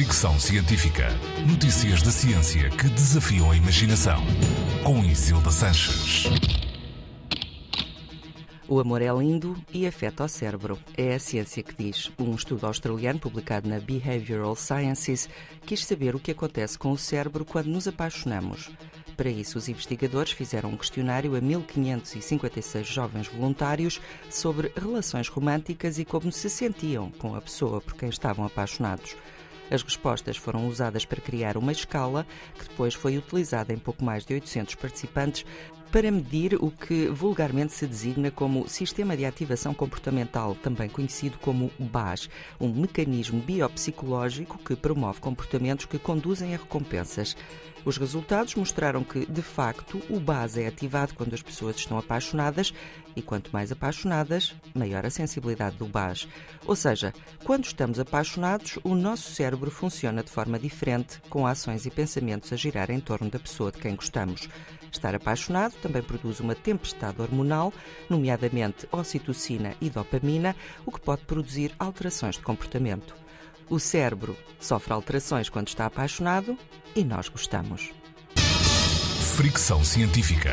Fricção Científica. Notícias da ciência que desafiam a imaginação. Com Isilda Sanches. O amor é lindo e afeta o cérebro. É a ciência que diz. Um estudo australiano publicado na Behavioral Sciences quis saber o que acontece com o cérebro quando nos apaixonamos. Para isso, os investigadores fizeram um questionário a 1556 jovens voluntários sobre relações românticas e como se sentiam com a pessoa por quem estavam apaixonados. As respostas foram usadas para criar uma escala que depois foi utilizada em pouco mais de 800 participantes para medir o que vulgarmente se designa como Sistema de Ativação Comportamental, também conhecido como BAS, um mecanismo biopsicológico que promove comportamentos que conduzem a recompensas. Os resultados mostraram que, de facto, o BAS é ativado quando as pessoas estão apaixonadas e quanto mais apaixonadas, maior a sensibilidade do BAS. Ou seja, quando estamos apaixonados, o nosso cérebro funciona de forma diferente, com ações e pensamentos a girar em torno da pessoa de quem gostamos. Estar apaixonado também produz uma tempestade hormonal, nomeadamente ocitocina e dopamina, o que pode produzir alterações de comportamento. O cérebro sofre alterações quando está apaixonado e nós gostamos. Fricção Científica.